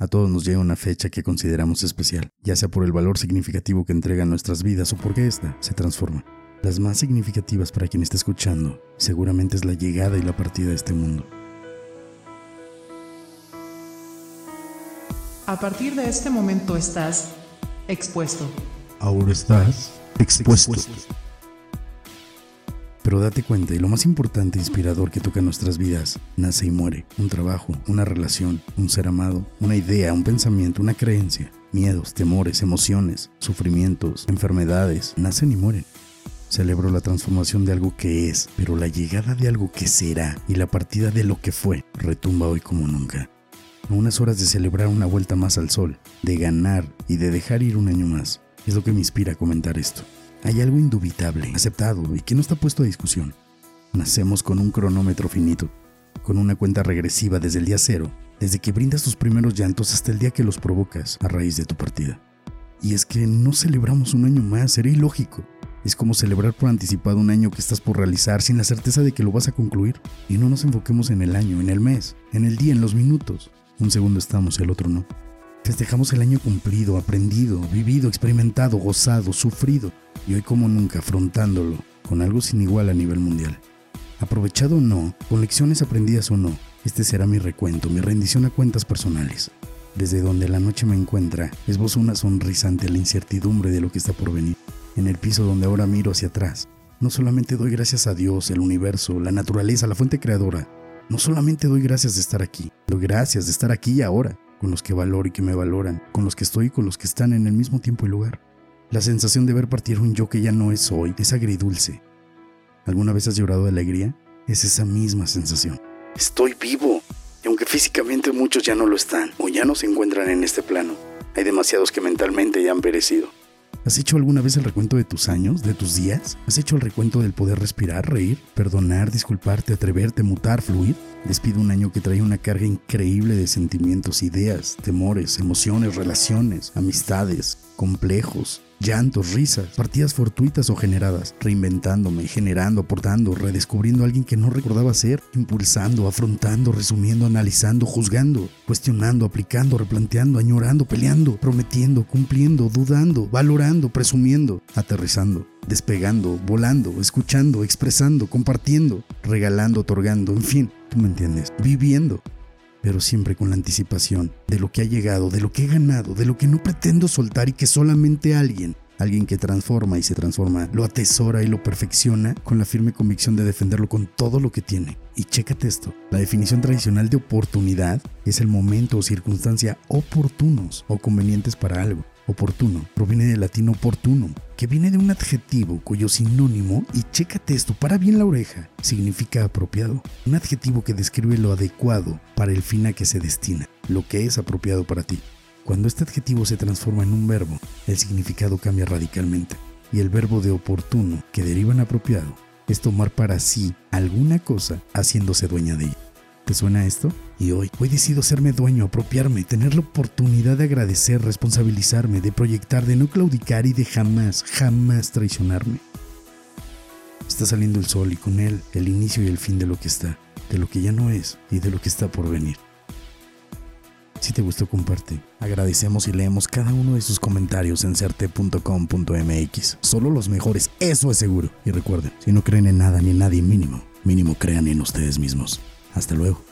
A todos nos llega una fecha que consideramos especial, ya sea por el valor significativo que entrega nuestras vidas o porque ésta se transforma. Las más significativas para quien está escuchando seguramente es la llegada y la partida de este mundo. A partir de este momento estás expuesto. Ahora estás expuesto. Pero date cuenta, y lo más importante e inspirador que toca nuestras vidas, nace y muere. Un trabajo, una relación, un ser amado, una idea, un pensamiento, una creencia. Miedos, temores, emociones, sufrimientos, enfermedades, nacen y mueren. Celebro la transformación de algo que es, pero la llegada de algo que será y la partida de lo que fue retumba hoy como nunca. A unas horas de celebrar una vuelta más al sol, de ganar y de dejar ir un año más, es lo que me inspira a comentar esto. Hay algo indubitable, aceptado y que no está puesto a discusión. Nacemos con un cronómetro finito, con una cuenta regresiva desde el día cero, desde que brindas tus primeros llantos hasta el día que los provocas a raíz de tu partida. Y es que no celebramos un año más, sería ilógico. Es como celebrar por anticipado un año que estás por realizar sin la certeza de que lo vas a concluir. Y no nos enfoquemos en el año, en el mes, en el día, en los minutos. Un segundo estamos, el otro no. Festejamos el año cumplido, aprendido, vivido, experimentado, gozado, sufrido y hoy como nunca afrontándolo con algo sin igual a nivel mundial. Aprovechado o no, con lecciones aprendidas o no, este será mi recuento, mi rendición a cuentas personales. Desde donde la noche me encuentra, esbozo una sonrisa ante la incertidumbre de lo que está por venir. En el piso donde ahora miro hacia atrás, no solamente doy gracias a Dios, el universo, la naturaleza, la fuente creadora. No solamente doy gracias de estar aquí, doy gracias de estar aquí y ahora con los que valoro y que me valoran, con los que estoy y con los que están en el mismo tiempo y lugar. La sensación de ver partir un yo que ya no es hoy es agridulce. ¿Alguna vez has llorado de alegría? Es esa misma sensación. Estoy vivo. Y aunque físicamente muchos ya no lo están o ya no se encuentran en este plano, hay demasiados que mentalmente ya han perecido. ¿Has hecho alguna vez el recuento de tus años, de tus días? ¿Has hecho el recuento del poder respirar, reír, perdonar, disculparte, atreverte, mutar, fluir? Despido un año que trae una carga increíble de sentimientos, ideas, temores, emociones, relaciones, amistades, complejos, llantos, risas, partidas fortuitas o generadas, reinventándome, generando, aportando, redescubriendo a alguien que no recordaba ser, impulsando, afrontando, resumiendo, analizando, juzgando, cuestionando, aplicando, replanteando, añorando, peleando, prometiendo, cumpliendo, dudando, valorando, presumiendo, aterrizando, despegando, volando, escuchando, expresando, compartiendo, regalando, otorgando, en fin, tú me entiendes, viviendo pero siempre con la anticipación de lo que ha llegado, de lo que he ganado, de lo que no pretendo soltar y que solamente alguien, alguien que transforma y se transforma, lo atesora y lo perfecciona con la firme convicción de defenderlo con todo lo que tiene. Y chécate esto, la definición tradicional de oportunidad es el momento o circunstancia oportunos o convenientes para algo. Oportuno proviene del latín oportuno, que viene de un adjetivo cuyo sinónimo, y chécate esto, para bien la oreja, significa apropiado. Un adjetivo que describe lo adecuado para el fin a que se destina, lo que es apropiado para ti. Cuando este adjetivo se transforma en un verbo, el significado cambia radicalmente. Y el verbo de oportuno, que deriva en apropiado, es tomar para sí alguna cosa haciéndose dueña de ella. ¿Te suena esto? Y hoy, hoy decido serme dueño, apropiarme, tener la oportunidad de agradecer, responsabilizarme, de proyectar, de no claudicar y de jamás, jamás traicionarme. Está saliendo el sol y con él el inicio y el fin de lo que está, de lo que ya no es y de lo que está por venir. Si te gustó, comparte. Agradecemos y leemos cada uno de sus comentarios en certe.com.mx. Solo los mejores, eso es seguro. Y recuerden, si no creen en nada ni en nadie mínimo, mínimo crean en ustedes mismos. Hasta luego.